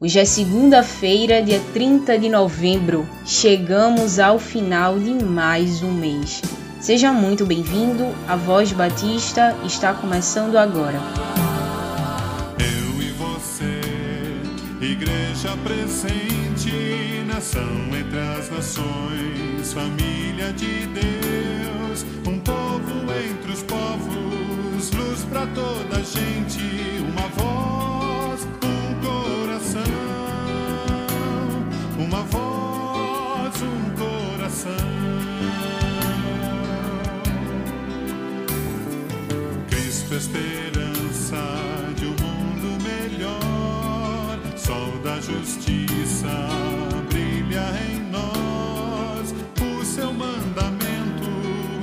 Hoje é segunda-feira, dia 30 de novembro. Chegamos ao final de mais um mês. Seja muito bem-vindo. A Voz Batista está começando agora. Eu e você, igreja presente, nação entre as nações, família de Deus, um povo entre os povos, luz para toda a gente, uma voz, uma voz, um coração. Cristo esperança de um mundo melhor, sol da justiça brilha em nós. O seu mandamento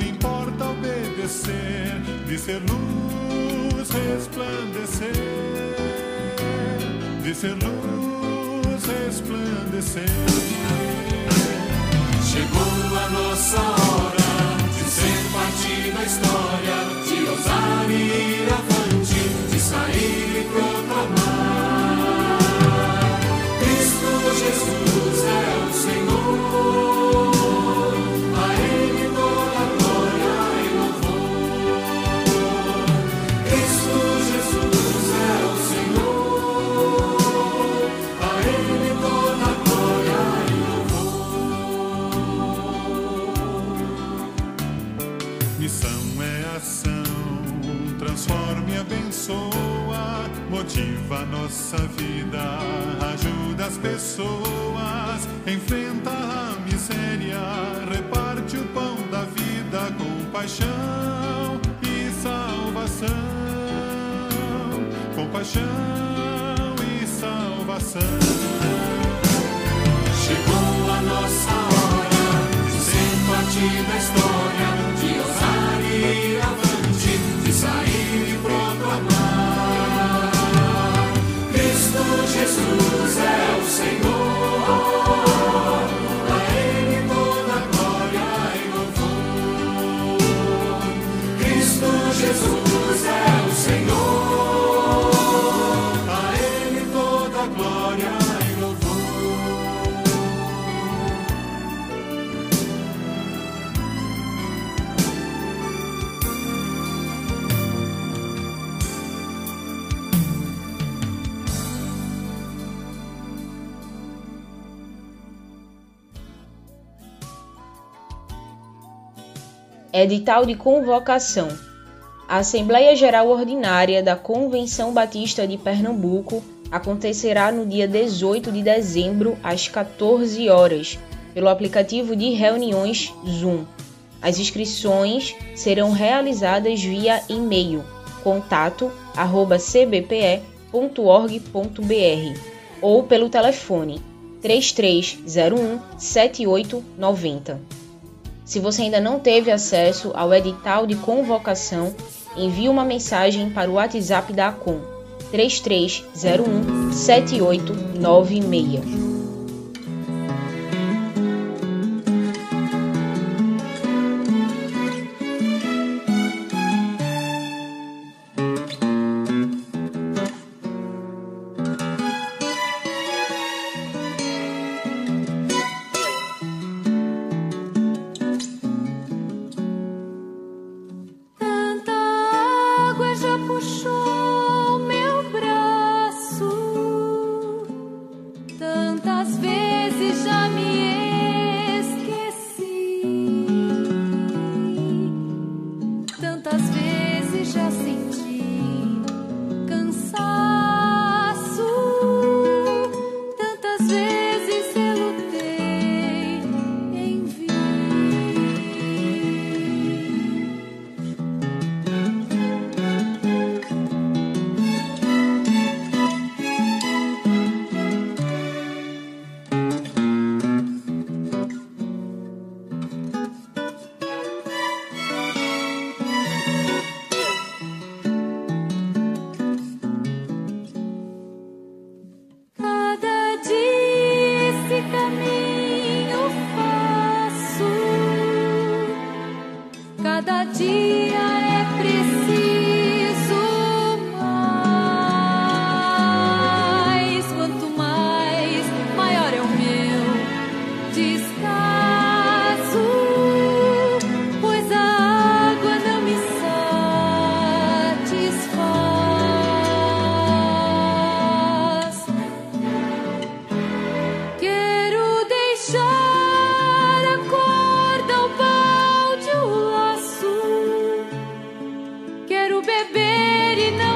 importa obedecer, de ser luz resplandecer, de ser luz resplandecer. Chegou a nossa hora de ser parte da história, de ousar e ir avante, de sair e proclamar. Cristo Jesus é o Senhor, motiva a nossa vida, ajuda as pessoas, enfrenta a miséria, reparte o pão da vida com paixão e salvação, com paixão e salvação. Chegou a nossa hora ser parte da história, de ousar Senhor, Edital de convocação. A Assembleia Geral Ordinária da Convenção Batista de Pernambuco acontecerá no dia 18 de dezembro, às 14 horas, pelo aplicativo de reuniões Zoom. As inscrições serão realizadas via e-mail contato@cbpe.org.br ou pelo telefone 3301 7890. Se você ainda não teve acesso ao edital de convocação, envie uma mensagem para o WhatsApp da ACOM 3301 7896. Severino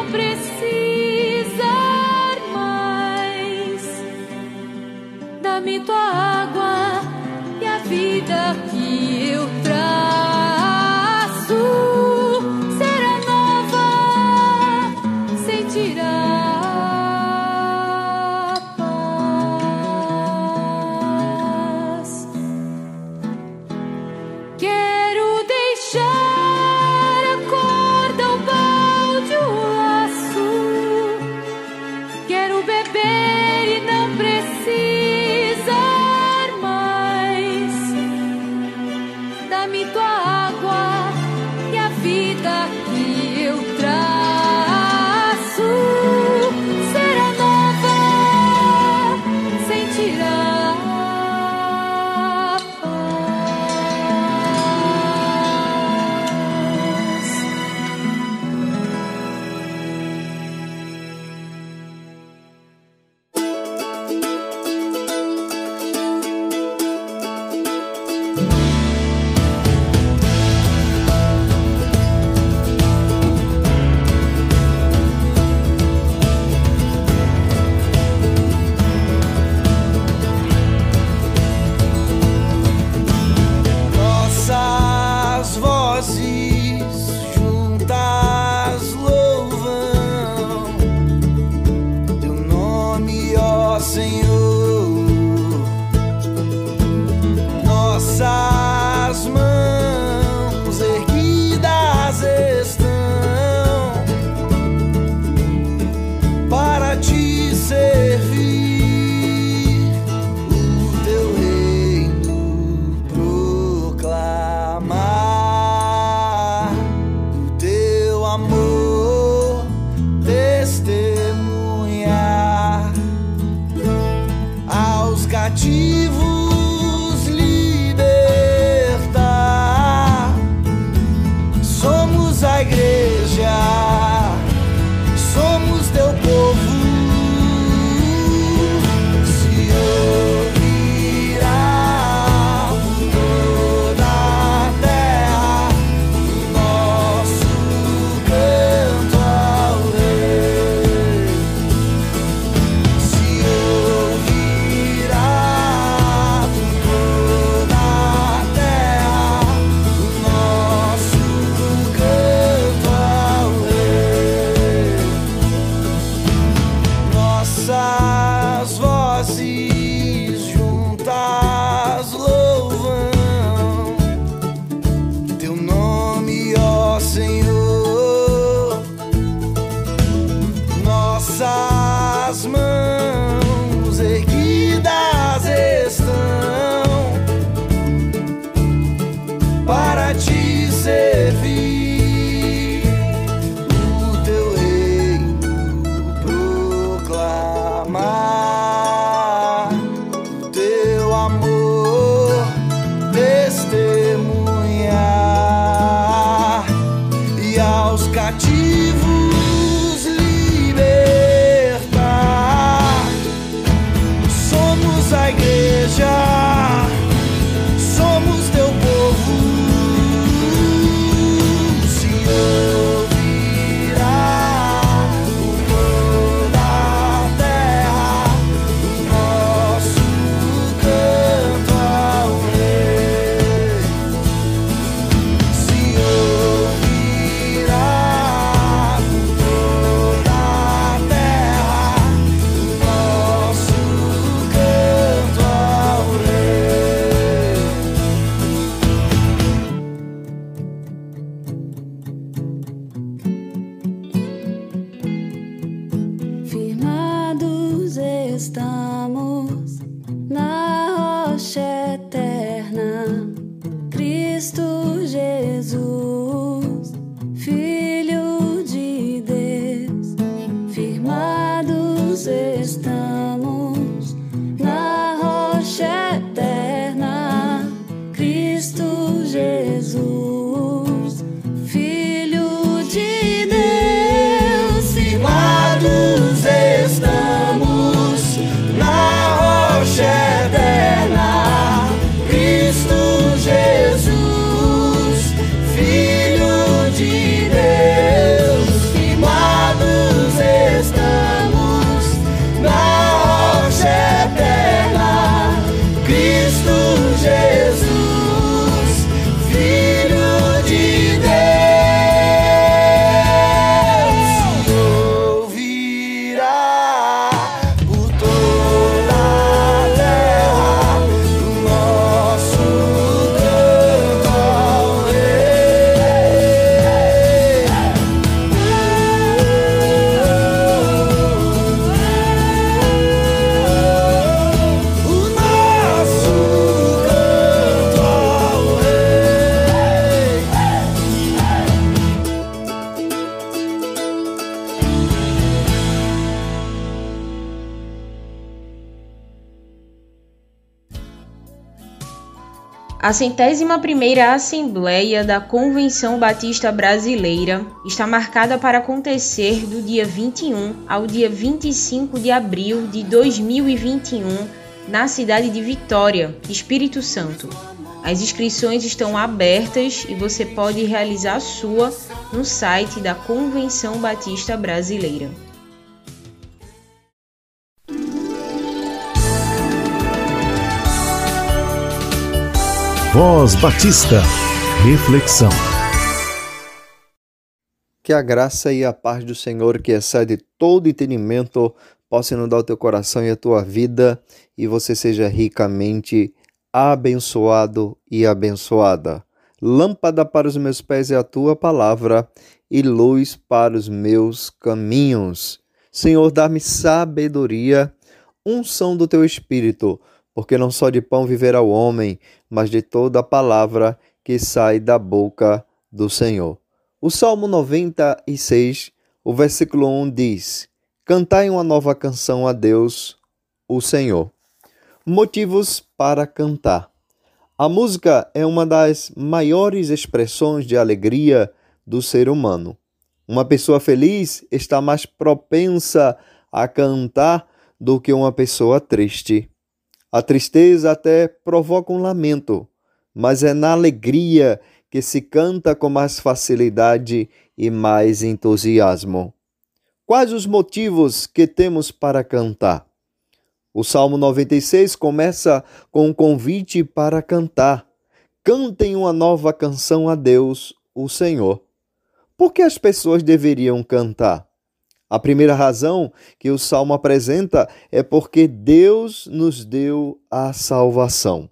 A centésima primeira Assembleia da Convenção Batista Brasileira está marcada para acontecer do dia 21 ao dia 25 de abril de 2021 na cidade de Vitória, Espírito Santo. As inscrições estão abertas e você pode realizar a sua no site da Convenção Batista Brasileira. Voz Batista. Reflexão. Que a graça e a paz do Senhor, que excede todo entendimento, possa inundar o teu coração e a tua vida e você seja ricamente abençoado e abençoada. Lâmpada para os meus pés é a tua palavra e luz para os meus caminhos. Senhor, dá-me sabedoria, unção do teu espírito porque não só de pão viverá o homem, mas de toda a palavra que sai da boca do Senhor. O Salmo 96, o versículo 1 diz: Cantai uma nova canção a Deus, o Senhor. Motivos para cantar. A música é uma das maiores expressões de alegria do ser humano. Uma pessoa feliz está mais propensa a cantar do que uma pessoa triste. A tristeza até provoca um lamento, mas é na alegria que se canta com mais facilidade e mais entusiasmo. Quais os motivos que temos para cantar? O Salmo 96 começa com um convite para cantar. Cantem uma nova canção a Deus, o Senhor. Por que as pessoas deveriam cantar? A primeira razão que o salmo apresenta é porque Deus nos deu a salvação.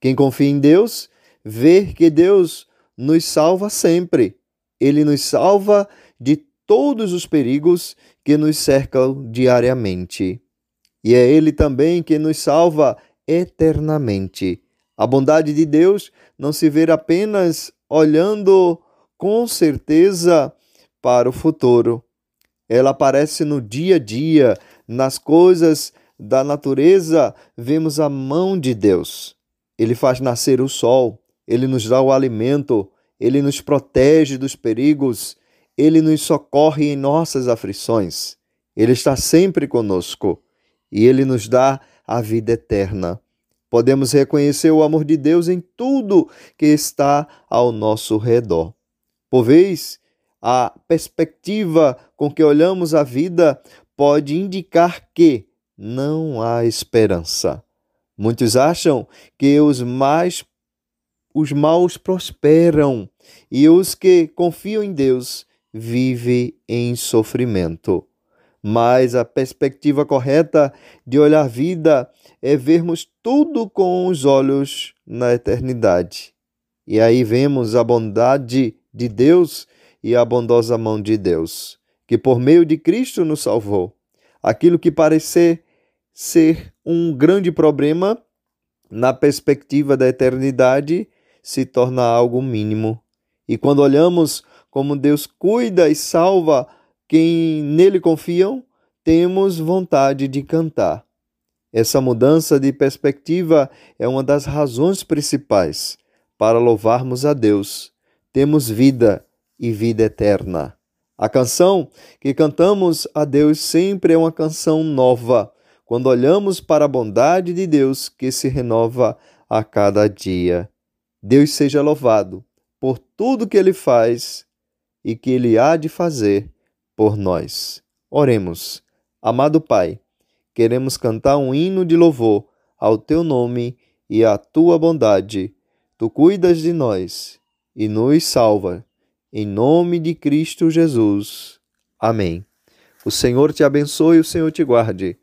Quem confia em Deus, vê que Deus nos salva sempre. Ele nos salva de todos os perigos que nos cercam diariamente. E é Ele também que nos salva eternamente. A bondade de Deus não se vê apenas olhando com certeza para o futuro, ela aparece no dia a dia, nas coisas da natureza, vemos a mão de Deus. Ele faz nascer o sol, ele nos dá o alimento, ele nos protege dos perigos, ele nos socorre em nossas aflições. Ele está sempre conosco e ele nos dá a vida eterna. Podemos reconhecer o amor de Deus em tudo que está ao nosso redor. Por a perspectiva com que olhamos a vida pode indicar que não há esperança. Muitos acham que os mais os maus prosperam e os que confiam em Deus vivem em sofrimento. Mas a perspectiva correta de olhar a vida é vermos tudo com os olhos na eternidade. E aí vemos a bondade de Deus e a bondosa mão de Deus, que por meio de Cristo nos salvou. Aquilo que parecer ser um grande problema na perspectiva da eternidade se torna algo mínimo. E quando olhamos como Deus cuida e salva quem nele confiam, temos vontade de cantar. Essa mudança de perspectiva é uma das razões principais para louvarmos a Deus. Temos vida e vida eterna. A canção que cantamos a Deus sempre é uma canção nova, quando olhamos para a bondade de Deus que se renova a cada dia. Deus seja louvado por tudo que Ele faz e que Ele há de fazer por nós. Oremos. Amado Pai, queremos cantar um hino de louvor ao Teu nome e à Tua bondade. Tu cuidas de nós e nos salva em nome de Cristo Jesus. Amém. O Senhor te abençoe, o Senhor te guarde,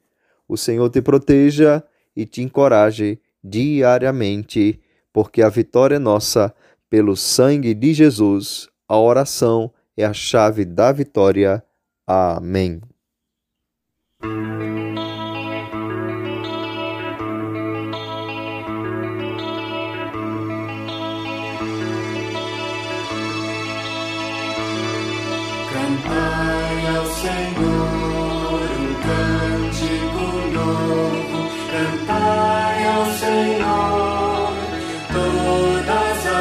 o Senhor te proteja e te encoraje diariamente, porque a vitória é nossa pelo sangue de Jesus. A oração é a chave da vitória. Amém. Senhor um cântico novo, cantai ao Senhor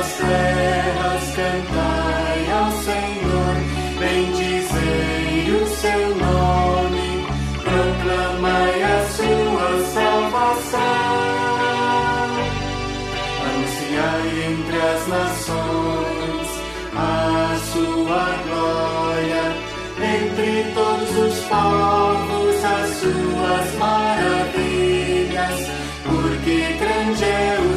as terras, cantai ao Senhor, bendizei o seu nome, proclamai a sua salvação. Anunciai entre as nações entre todos os povos as suas maravilhas, porque grande é o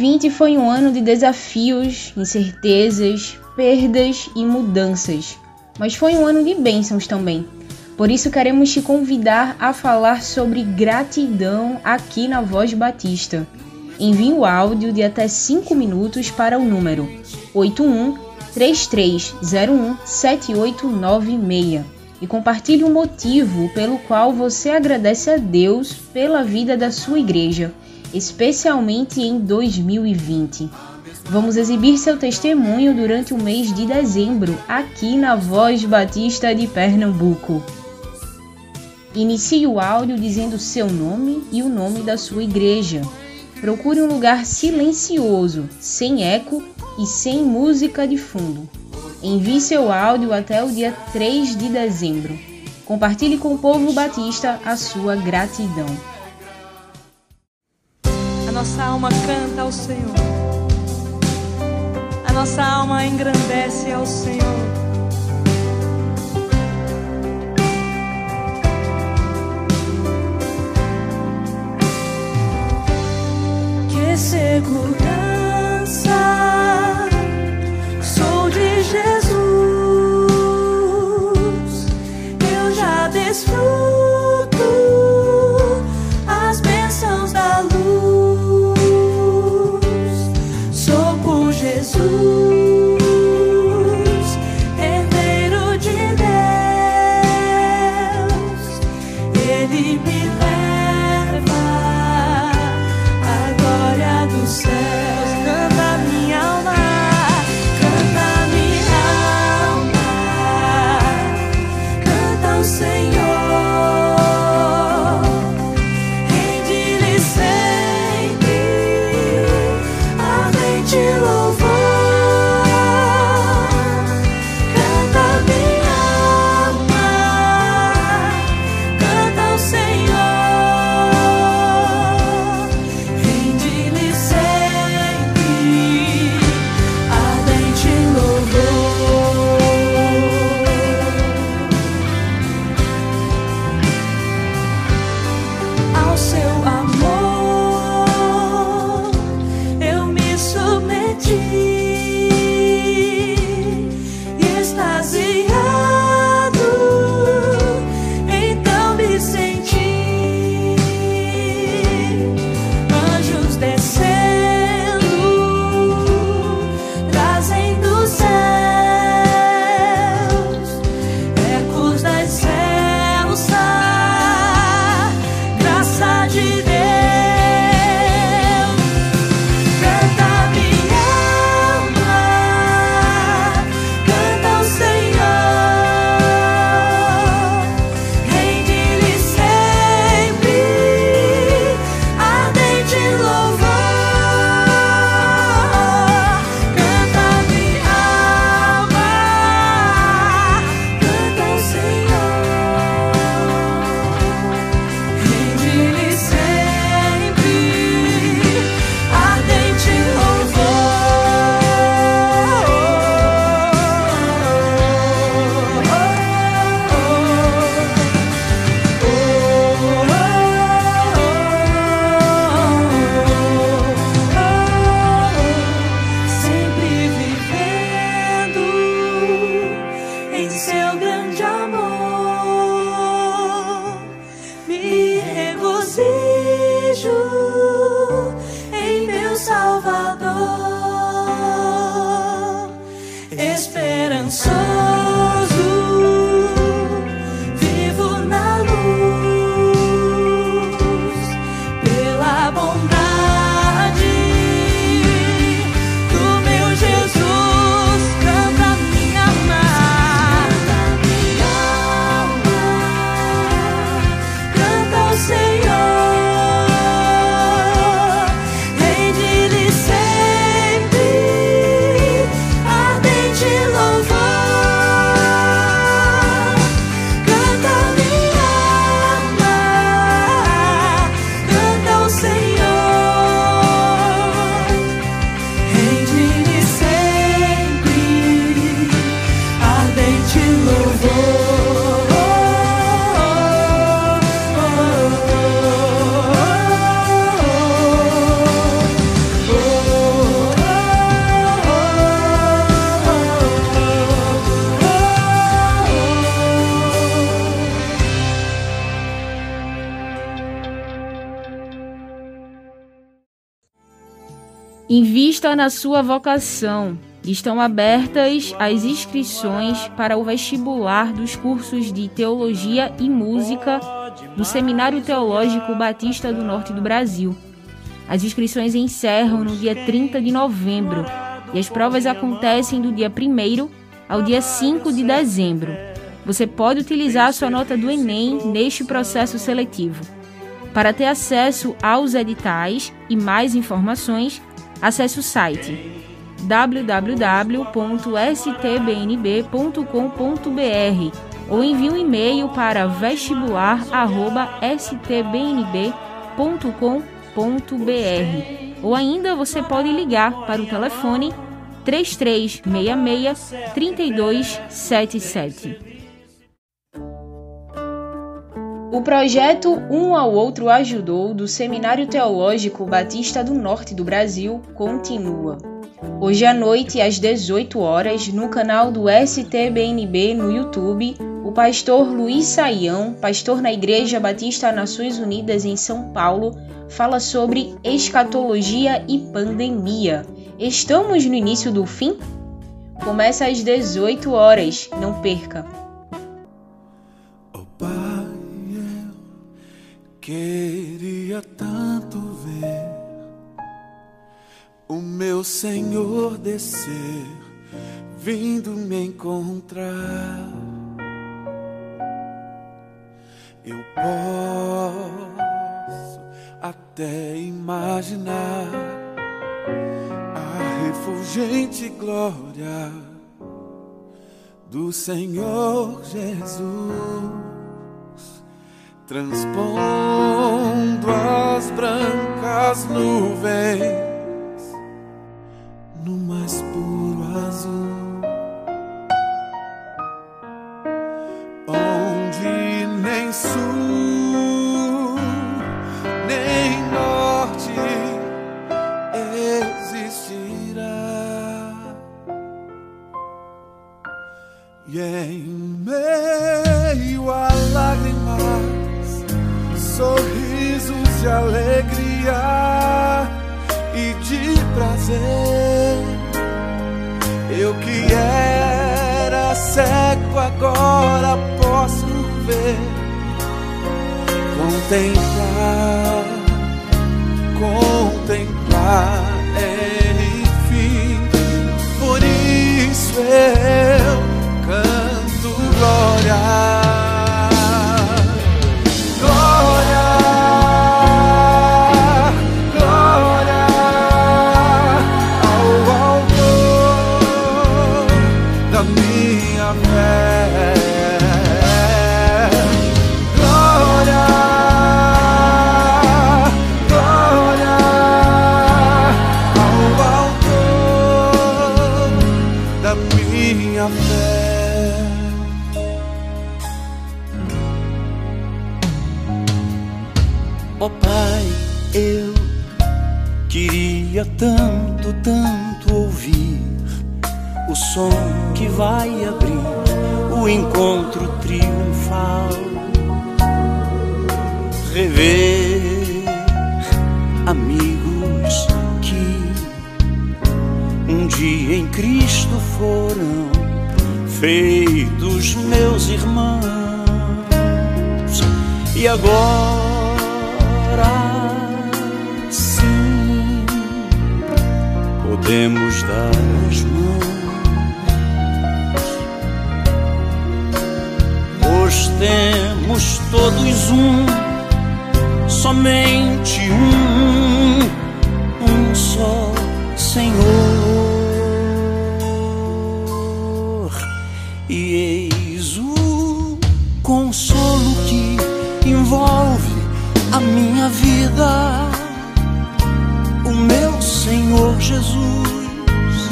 2020 foi um ano de desafios, incertezas, perdas e mudanças, mas foi um ano de bênçãos também. Por isso queremos te convidar a falar sobre gratidão aqui na Voz Batista. Envie o áudio de até 5 minutos para o número 81 3301 7896 e compartilhe o motivo pelo qual você agradece a Deus pela vida da sua igreja, especialmente em 2020. Vamos exibir seu testemunho durante o mês de dezembro aqui na Voz Batista de Pernambuco. Inicie o áudio dizendo seu nome e o nome da sua igreja. Procure um lugar silencioso, sem eco e sem música de fundo. Envie seu áudio até o dia 3 de dezembro. Compartilhe com o povo batista a sua gratidão. Nossa alma canta ao Senhor. A nossa alma engrandece ao Senhor. Que segurança Invista na sua vocação. Estão abertas as inscrições para o vestibular dos cursos de Teologia e Música do Seminário Teológico Batista do Norte do Brasil. As inscrições encerram no dia 30 de novembro e as provas acontecem do dia 1 ao dia 5 de dezembro. Você pode utilizar a sua nota do Enem neste processo seletivo. Para ter acesso aos editais e mais informações, acesse o site www.stbnb.com.br ou envie um e-mail para vestibular@stbnb.com.br ou ainda você pode ligar para o telefone 3366 3277. O projeto Um ao Outro Ajudou do Seminário Teológico Batista do Norte do Brasil continua. Hoje à noite, às 18 horas, no canal do STBNB no YouTube, o pastor Luiz Saião, pastor na Igreja Batista Nações Unidas em São Paulo, fala sobre escatologia e pandemia. Estamos no início do fim? Começa às 18 horas, não perca! Queria tanto ver o meu Senhor descer, vindo me encontrar. Eu posso até imaginar a fulgente glória do Senhor Jesus, transpondo as brancas nuvens eu que era cego agora posso ver, contemplar, contemplar, enfim. Por isso eu Foram feitos meus irmãos. E agora sim podemos dar as mãos, pois temos todos um, somente um, um só Senhor, o meu Senhor Jesus,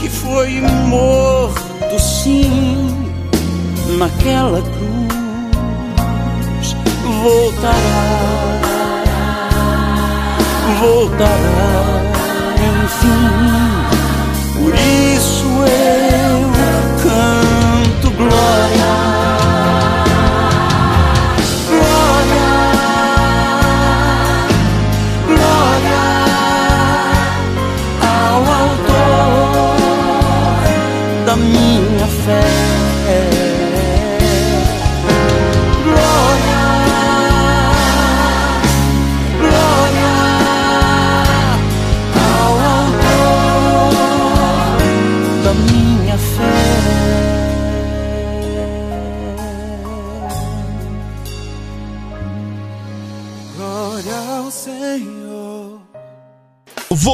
que foi morto sim naquela cruz, voltará, voltará, enfim,